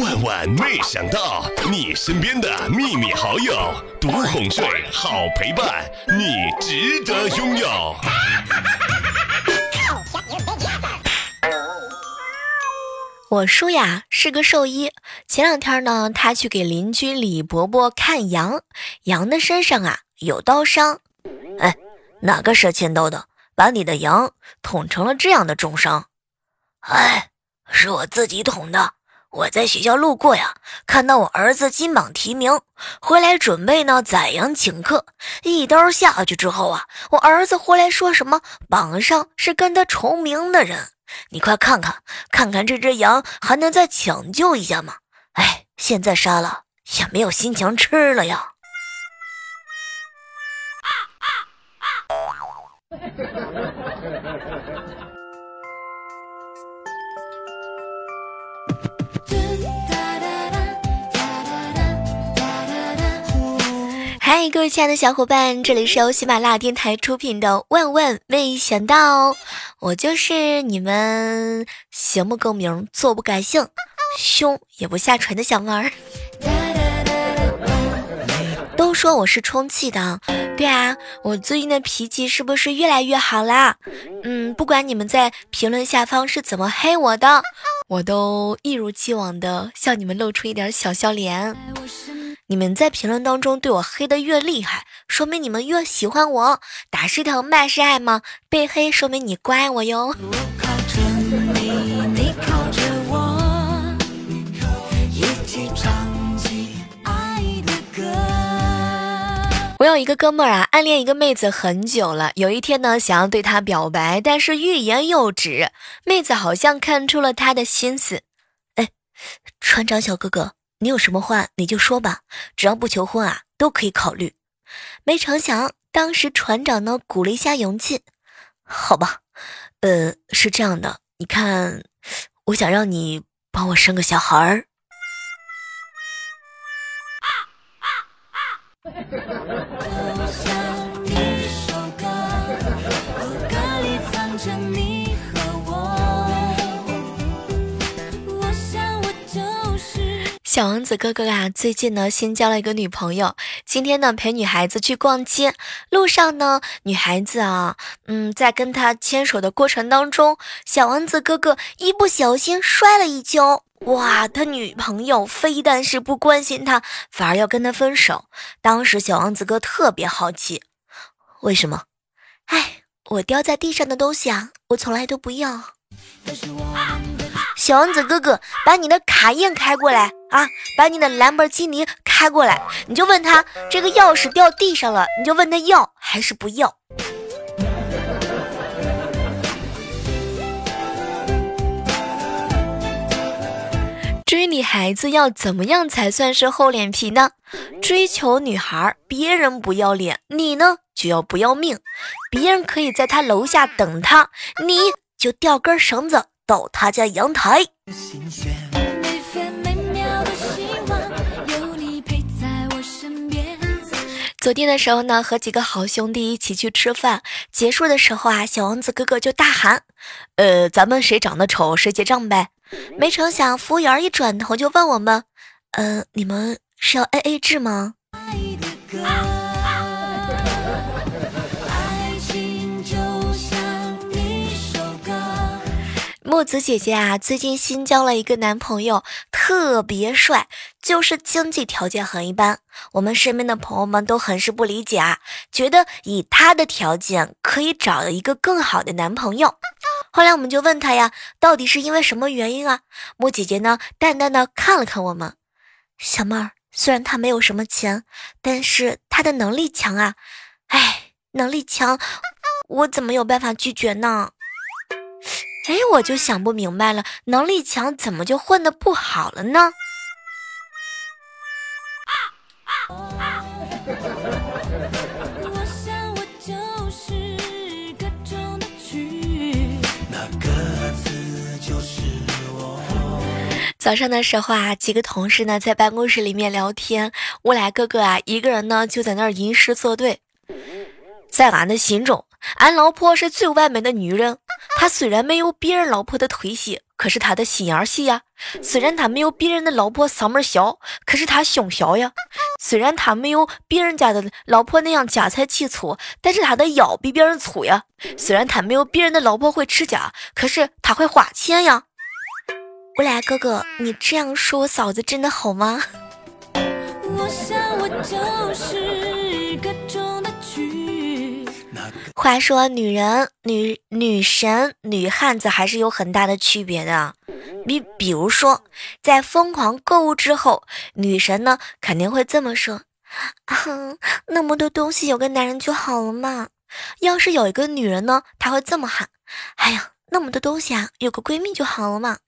万万没想到，你身边的秘密好友，独哄睡，好陪伴，你值得拥有。我叔呀是个兽医，前两天呢，他去给邻居李伯伯看羊，羊的身上啊有刀伤。哎，哪个蛇欠刀的，把你的羊捅成了这样的重伤？哎，是我自己捅的。我在学校路过呀，看到我儿子金榜题名，回来准备呢宰羊请客，一刀下去之后啊，我儿子回来说什么榜上是跟他重名的人。你快看看，看看这只羊还能再抢救一下吗？哎，现在杀了也没有心情吃了呀。嗨，各位亲爱的小伙伴，这里是由喜马拉雅电台出品的《万万没想到》。我就是你们行不更名，坐不改姓，凶也不下垂的小妹儿。都说我是充气的，对啊，我最近的脾气是不是越来越好啦？嗯，不管你们在评论下方是怎么黑我的，我都一如既往的向你们露出一点小笑脸。你们在评论当中对我黑的越厉害，说明你们越喜欢我。打是疼，骂是爱吗？被黑说明你乖我哟。我有一个哥们儿啊，暗恋一个妹子很久了。有一天呢，想要对她表白，但是欲言又止。妹子好像看出了他的心思，哎，船长小哥哥。你有什么话你就说吧，只要不求婚啊，都可以考虑。没成想，当时船长呢鼓了一下勇气，好吧，呃，是这样的，你看，我想让你帮我生个小孩儿。小王子哥哥啊，最近呢新交了一个女朋友。今天呢陪女孩子去逛街，路上呢女孩子啊，嗯，在跟他牵手的过程当中，小王子哥哥一不小心摔了一跤。哇，他女朋友非但是不关心他，反而要跟他分手。当时小王子哥特别好奇，为什么？哎，我掉在地上的东西啊，我从来都不要。小王子哥哥，把你的卡宴开过来啊！把你的兰博基尼开过来，你就问他这个钥匙掉地上了，你就问他要还是不要。追女孩子要怎么样才算是厚脸皮呢？追求女孩，别人不要脸，你呢就要不要命。别人可以在他楼下等他，你就吊根绳子。到他家阳台。昨天的时候呢，和几个好兄弟一起去吃饭，结束的时候啊，小王子哥哥就大喊：“呃，咱们谁长得丑谁结账呗。”没成想，服务员一转头就问我们：“呃，你们是要 A A 制吗？”木子姐姐啊，最近新交了一个男朋友，特别帅，就是经济条件很一般。我们身边的朋友们都很是不理解啊，觉得以他的条件可以找一个更好的男朋友。后来我们就问他呀，到底是因为什么原因啊？木姐姐呢，淡淡的看了看我们，小妹儿，虽然他没有什么钱，但是他的能力强啊。哎，能力强，我怎么有办法拒绝呢？哎，我就想不明白了，能力强怎么就混的不好了呢？早上的时候啊，几个同事呢在办公室里面聊天，我俩哥哥啊一个人呢就在那儿吟诗作对，在俺的心中。俺老婆是最完美的女人，她虽然没有别人老婆的腿细，可是她的心眼细呀；虽然她没有别人的老婆嗓门小，可是她胸小呀；虽然她没有别人家的老婆那样家财气粗，但是她的腰比别人粗呀；虽然她没有别人的老婆会持家，可是她会花钱呀。我俩哥哥，你这样说我嫂子真的好吗？我想我就是个中话说，女人、女女神、女汉子还是有很大的区别的。比比如说，在疯狂购物之后，女神呢肯定会这么说：“啊那么多东西，有个男人就好了嘛。”要是有一个女人呢，她会这么喊：“哎呀，那么多东西啊，有个闺蜜就好了嘛。”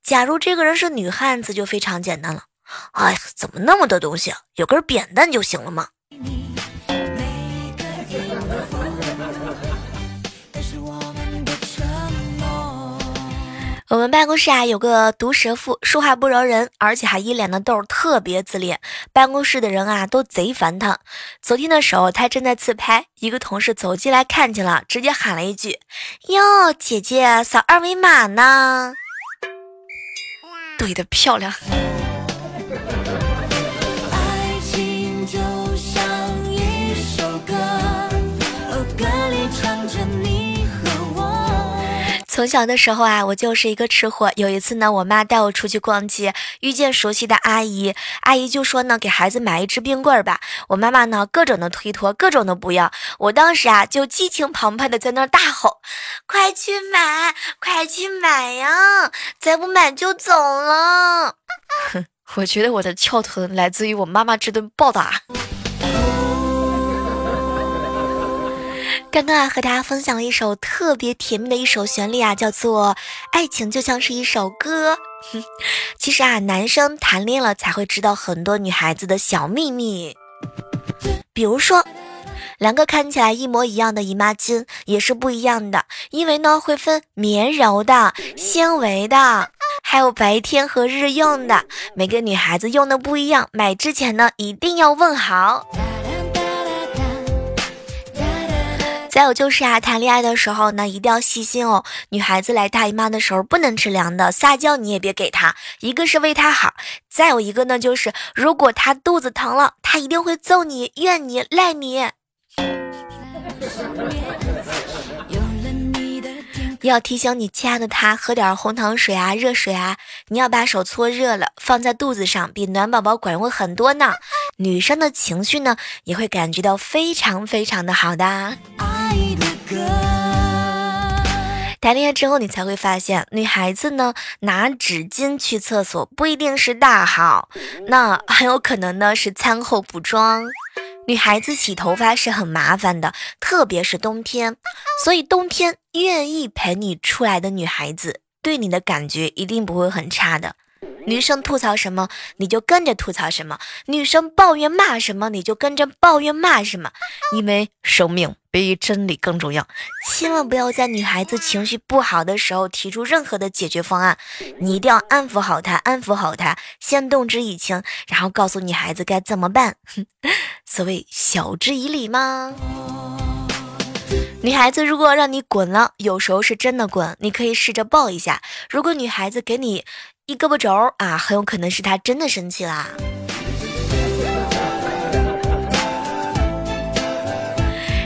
假如这个人是女汉子，就非常简单了。哎呀，怎么那么多东西啊？有根扁担就行了嘛。我们办公室啊有个毒舌妇，说话不饶人，而且还一脸的痘，特别自恋。办公室的人啊都贼烦他。昨天的时候，他正在自拍，一个同事走进来看见了，直接喊了一句：“哟，姐姐扫二维码呢。”怼的漂亮。从小的时候啊，我就是一个吃货。有一次呢，我妈带我出去逛街，遇见熟悉的阿姨，阿姨就说呢，给孩子买一支冰棍吧。我妈妈呢，各种的推脱，各种的不要。我当时啊，就激情澎湃的在那大吼：“快去买，快去买呀！再不买就走了。”哼，我觉得我的翘臀来自于我妈妈这顿暴打。刚刚啊，和大家分享了一首特别甜蜜的一首旋律啊，叫做《爱情就像是一首歌》。其实啊，男生谈恋爱了才会知道很多女孩子的小秘密，比如说，两个看起来一模一样的姨妈巾也是不一样的，因为呢会分绵柔的、纤维的，还有白天和日用的，每个女孩子用的不一样，买之前呢一定要问好。再有就是啊，谈恋爱的时候呢，一定要细心哦。女孩子来大姨妈的时候不能吃凉的，撒娇你也别给她，一个是为她好，再有一个呢，就是如果她肚子疼了，她一定会揍你、怨你、赖你。要提醒你亲爱的他喝点红糖水啊、热水啊，你要把手搓热了放在肚子上，比暖宝宝管用很多呢。女生的情绪呢，也会感觉到非常非常的好的。谈恋爱之后，你才会发现，女孩子呢拿纸巾去厕所不一定是大好，那很有可能呢是餐后补妆。女孩子洗头发是很麻烦的，特别是冬天，所以冬天愿意陪你出来的女孩子，对你的感觉一定不会很差的。女生吐槽什么，你就跟着吐槽什么；女生抱怨骂什么，你就跟着抱怨骂什么。因为生命比真理更重要，千万不要在女孩子情绪不好的时候提出任何的解决方案。你一定要安抚好她，安抚好她，先动之以情，然后告诉女孩子该怎么办。所谓晓之以理吗？女孩子如果让你滚了，有时候是真的滚，你可以试着抱一下。如果女孩子给你，一胳膊肘啊，很有可能是她真的生气啦。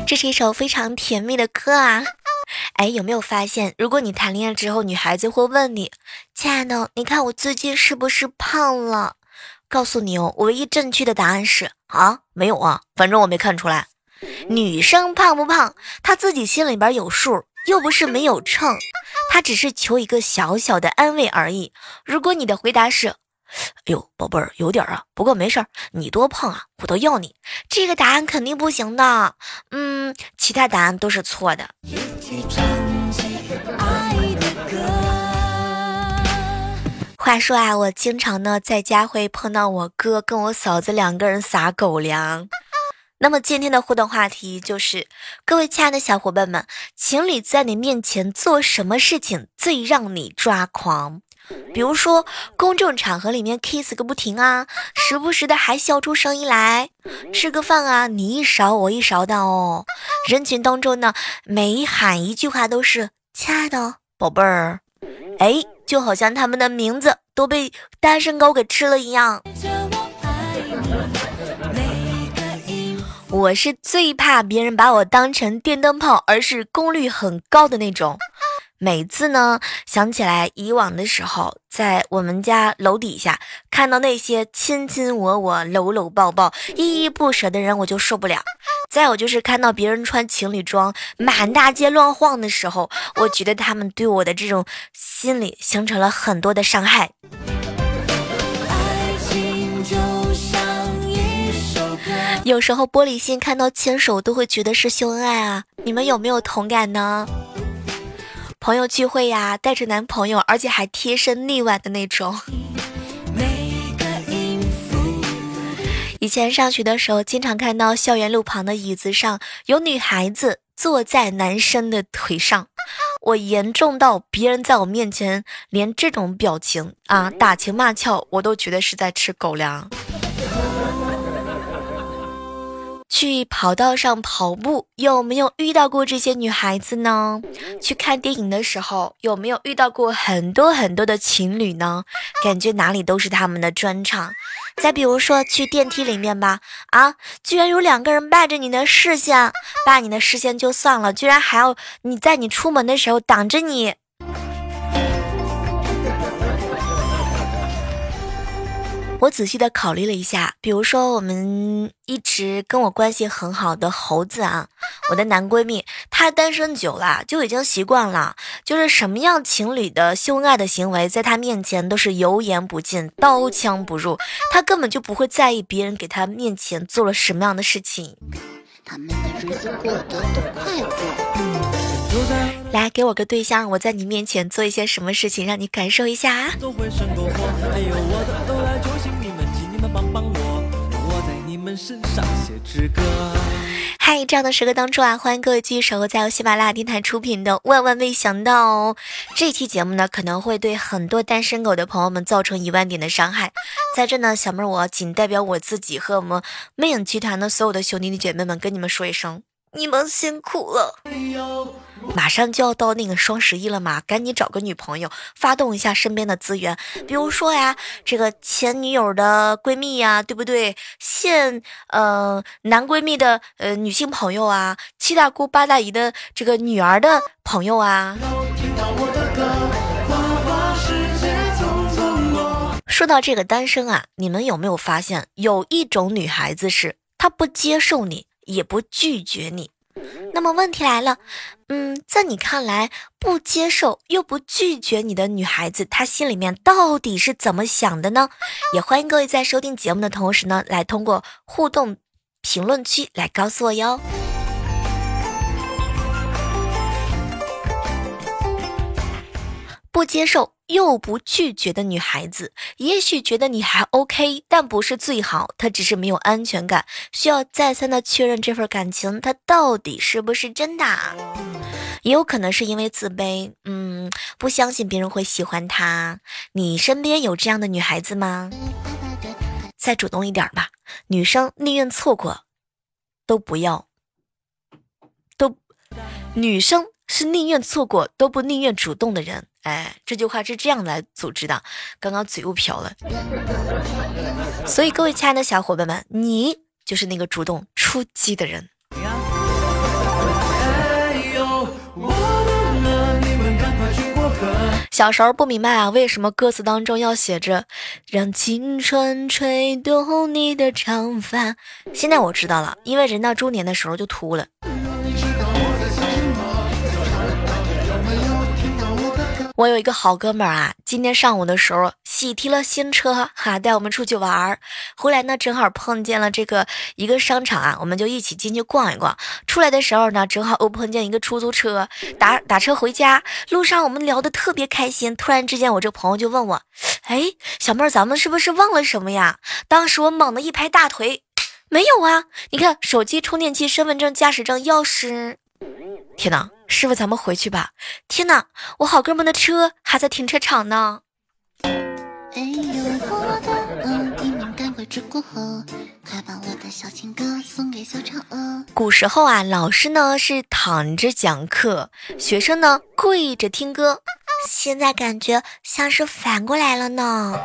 这是一首非常甜蜜的歌啊！哎，有没有发现，如果你谈恋爱之后，女孩子会问你：“亲爱的，你看我最近是不是胖了？”告诉你哦，唯一正确的答案是啊，没有啊，反正我没看出来。女生胖不胖，她自己心里边有数，又不是没有秤。她只是求一个小小的安慰而已。如果你的回答是，哎呦，宝贝儿，有点啊，不过没事儿，你多胖啊，我都要你。这个答案肯定不行的。嗯，其他答案都是错的。话说啊，我经常呢在家会碰到我哥跟我嫂子两个人撒狗粮。那么今天的互动话题就是，各位亲爱的小伙伴们，情侣在你面前做什么事情最让你抓狂？比如说公众场合里面 kiss 个不停啊，时不时的还笑出声音来。吃个饭啊，你一勺我一勺的哦。人群当中呢，每喊一句话都是亲爱的宝贝儿，哎，就好像他们的名字都被单身狗给吃了一样。我是最怕别人把我当成电灯泡，而是功率很高的那种。每次呢，想起来以往的时候，在我们家楼底下看到那些亲亲我我、搂搂抱抱、依依不舍的人，我就受不了。再有就是看到别人穿情侣装满大街乱晃的时候，我觉得他们对我的这种心理形成了很多的伤害。有时候玻璃心看到牵手都会觉得是秀恩爱啊，你们有没有同感呢？朋友聚会呀，带着男朋友，而且还贴身腻歪的那种。以前上学的时候，经常看到校园路旁的椅子上有女孩子坐在男生的腿上，我严重到别人在我面前连这种表情啊，打情骂俏，我都觉得是在吃狗粮。去跑道上跑步，有没有遇到过这些女孩子呢？去看电影的时候，有没有遇到过很多很多的情侣呢？感觉哪里都是他们的专场。再比如说去电梯里面吧，啊，居然有两个人霸着你的视线，霸你的视线就算了，居然还要你在你出门的时候挡着你。我仔细的考虑了一下，比如说我们一直跟我关系很好的猴子啊，我的男闺蜜，他单身久了就已经习惯了，就是什么样情侣的秀恩爱的行为，在他面前都是油盐不进、刀枪不入，他根本就不会在意别人给他面前做了什么样的事情。他们的日子过得都快乐。来，给我个对象，我在你面前做一些什么事情，让你感受一下啊。嗨，这样的时刻当中啊，欢迎各位继续守候在由喜马拉雅电台出品的《万万没想到》哦这期节目呢，可能会对很多单身狗的朋友们造成一万点的伤害。在这呢，小妹儿我仅代表我自己和我们魅影集团的所有的兄弟姐妹们跟你们说一声，你们辛苦了。马上就要到那个双十一了嘛，赶紧找个女朋友，发动一下身边的资源，比如说呀，这个前女友的闺蜜呀，对不对？现呃男闺蜜的呃女性朋友啊，七大姑八大姨的这个女儿的朋友啊。说到这个单身啊，你们有没有发现，有一种女孩子是她不接受你，也不拒绝你。那么问题来了，嗯，在你看来不接受又不拒绝你的女孩子，她心里面到底是怎么想的呢？也欢迎各位在收听节目的同时呢，来通过互动评论区来告诉我哟。不接受。又不拒绝的女孩子，也许觉得你还 OK，但不是最好。她只是没有安全感，需要再三的确认这份感情，她到底是不是真的？也有可能是因为自卑，嗯，不相信别人会喜欢她。你身边有这样的女孩子吗？再主动一点吧，女生宁愿错过，都不要，都，女生是宁愿错过都不宁愿主动的人。哎，这句话是这样来组织的，刚刚嘴又瓢了。所以各位亲爱的小伙伴们，你就是那个主动出击的人。小时候不明白啊，为什么歌词当中要写着“让青春吹动你的长发”？现在我知道了，因为人到中年的时候就秃了。我有一个好哥们儿啊，今天上午的时候喜提了新车哈，带我们出去玩儿。回来呢，正好碰见了这个一个商场啊，我们就一起进去逛一逛。出来的时候呢，正好又碰见一个出租车，打打车回家路上，我们聊得特别开心。突然之间，我这朋友就问我：“哎，小妹儿，咱们是不是忘了什么呀？”当时我猛地一拍大腿：“没有啊，你看手机、充电器、身份证、驾驶证、钥匙。”天哪！师傅，咱们回去吧。天哪，我好哥们的车还在停车场呢。哎呦，我的鹅，过河，快把我的小情歌送给小嫦娥。古时候啊，老师呢是躺着讲课，学生呢跪着听歌。现在感觉像是反过来了呢。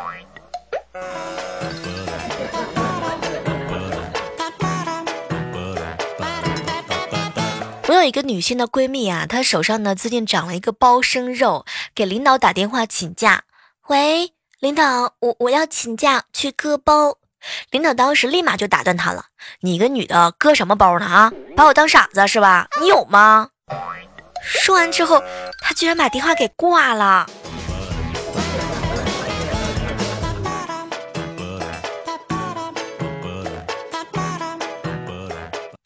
有一个女性的闺蜜啊，她手上呢最近长了一个包生肉，给领导打电话请假。喂，领导，我我要请假去割包。领导当时立马就打断她了：“你个女的割什么包呢？啊，把我当傻子是吧？你有吗？”说完之后，她居然把电话给挂了。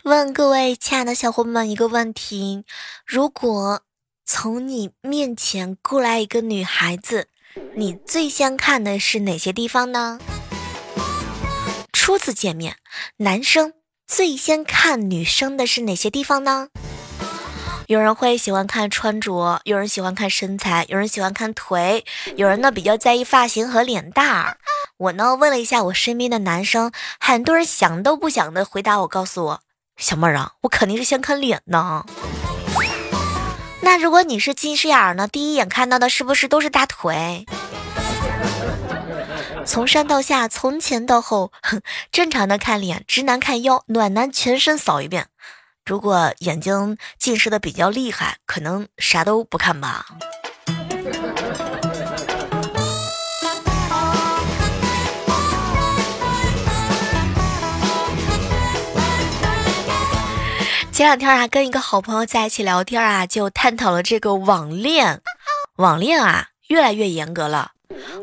问各位亲爱的小伙伴们一个问题：如果从你面前过来一个女孩子，你最先看的是哪些地方呢？初次见面，男生最先看女生的是哪些地方呢？有人会喜欢看穿着，有人喜欢看身材，有人喜欢看腿，有人呢比较在意发型和脸蛋儿。我呢问了一下我身边的男生，很多人想都不想的回答我，告诉我：“小妹儿啊，我肯定是先看脸呢。”那如果你是近视眼儿呢？第一眼看到的是不是都是大腿？从上到下，从前到后，正常的看脸，直男看腰，暖男全身扫一遍。如果眼睛近视的比较厉害，可能啥都不看吧。前两天啊，跟一个好朋友在一起聊天啊，就探讨了这个网恋。网恋啊，越来越严格了。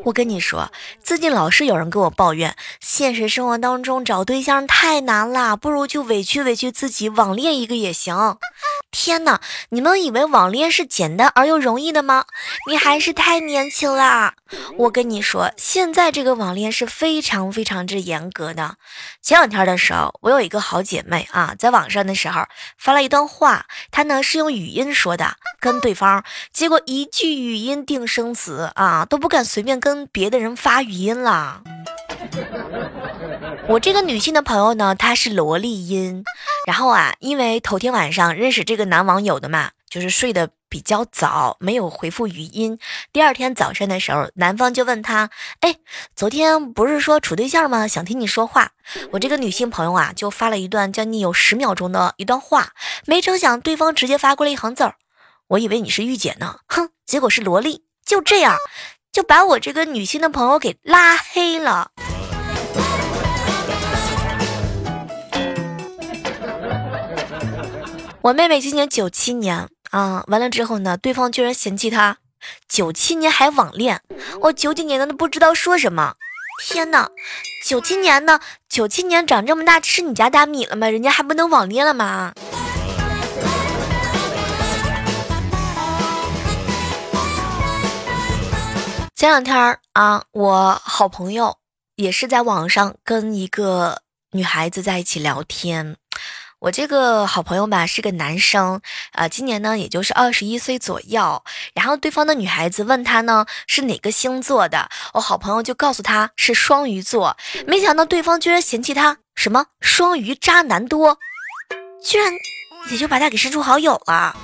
我跟你说，最近老是有人跟我抱怨，现实生活当中找对象太难了，不如就委屈委屈自己，网恋一个也行。天哪，你们以为网恋是简单而又容易的吗？你还是太年轻啦！我跟你说，现在这个网恋是非常非常之严格的。前两天的时候，我有一个好姐妹啊，在网上的时候发了一段话，她呢是用语音说的，跟对方，结果一句语音定生死啊，都不敢随便跟别的人发语音了。我这个女性的朋友呢，她是萝莉音，然后啊，因为头天晚上认识这个男网友的嘛，就是睡得比较早，没有回复语音。第二天早上的时候，男方就问他：“哎，昨天不是说处对象吗？想听你说话。”我这个女性朋友啊，就发了一段将近有十秒钟的一段话，没成想对方直接发过来一行字儿：“我以为你是御姐呢，哼，结果是萝莉。”就这样，就把我这个女性的朋友给拉黑了。我妹妹今年九七年啊，完了之后呢，对方居然嫌弃她九七年还网恋，我九几年的都不知道说什么。天哪，九七年的九七年长这么大吃你家大米了吗？人家还不能网恋了吗？前两天啊，我好朋友也是在网上跟一个女孩子在一起聊天。我这个好朋友吧是个男生，啊，今年呢也就是二十一岁左右。然后对方的女孩子问他呢是哪个星座的，我好朋友就告诉他是双鱼座。没想到对方居然嫌弃他什么双鱼渣男多，居然也就把他给删除好友了。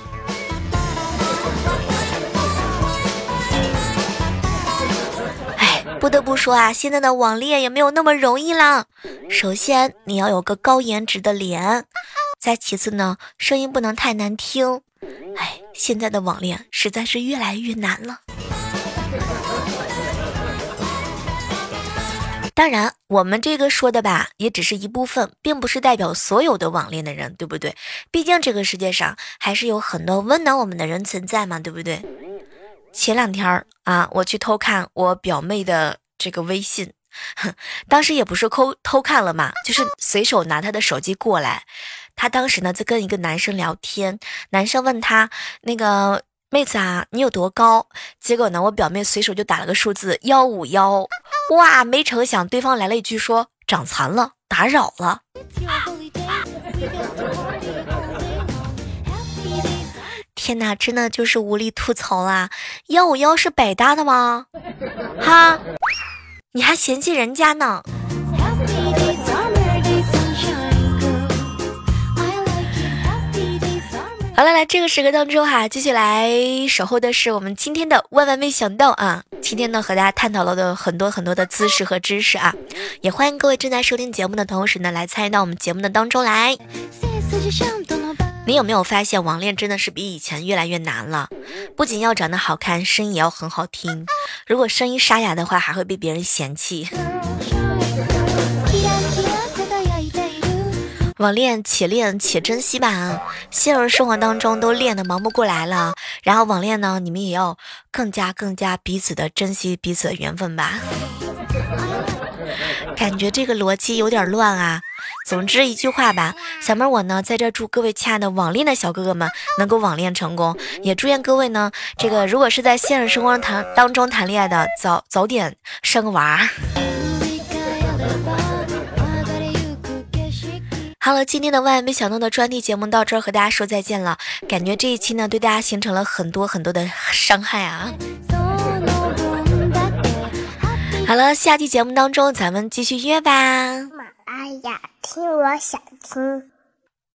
不得不说啊，现在的网恋也没有那么容易啦。首先你要有个高颜值的脸。再其次呢，声音不能太难听。哎，现在的网恋实在是越来越难了。当然，我们这个说的吧，也只是一部分，并不是代表所有的网恋的人，对不对？毕竟这个世界上还是有很多温暖我们的人存在嘛，对不对？前两天啊，我去偷看我表妹的这个微信，当时也不是偷偷看了嘛，就是随手拿她的手机过来。她当时呢在跟一个男生聊天，男生问她那个妹子啊，你有多高？结果呢，我表妹随手就打了个数字幺五幺，哇，没成想对方来了一句说长残了，打扰了。天哪，真的就是无力吐槽啦！幺五幺是百搭的吗？哈，你还嫌弃人家呢？好了，来这个时刻当中哈，继续来守候的是我们今天的万万没想到啊！今天呢和大家探讨了的很多很多的姿势和知识啊，也欢迎各位正在收听节目的同时呢来参与到我们节目的当中来。你有没有发现网恋真的是比以前越来越难了？不仅要长得好看，声音也要很好听，如果声音沙哑的话，还会被别人嫌弃。网恋且练且珍惜吧，现实生活当中都练得忙不过来了，然后网恋呢，你们也要更加更加彼此的珍惜彼此的缘分吧。感觉这个逻辑有点乱啊。总之一句话吧，小妹我呢在这祝各位亲爱的网恋的小哥哥们能够网恋成功，也祝愿各位呢这个如果是在现实生活谈当中谈恋爱的，早早点生个娃。好了，今天的万万没想到的专题节目到这儿和大家说再见了。感觉这一期呢，对大家形成了很多很多的伤害啊。好了，下期节目当中咱们继续约吧。哎呀，听我想听。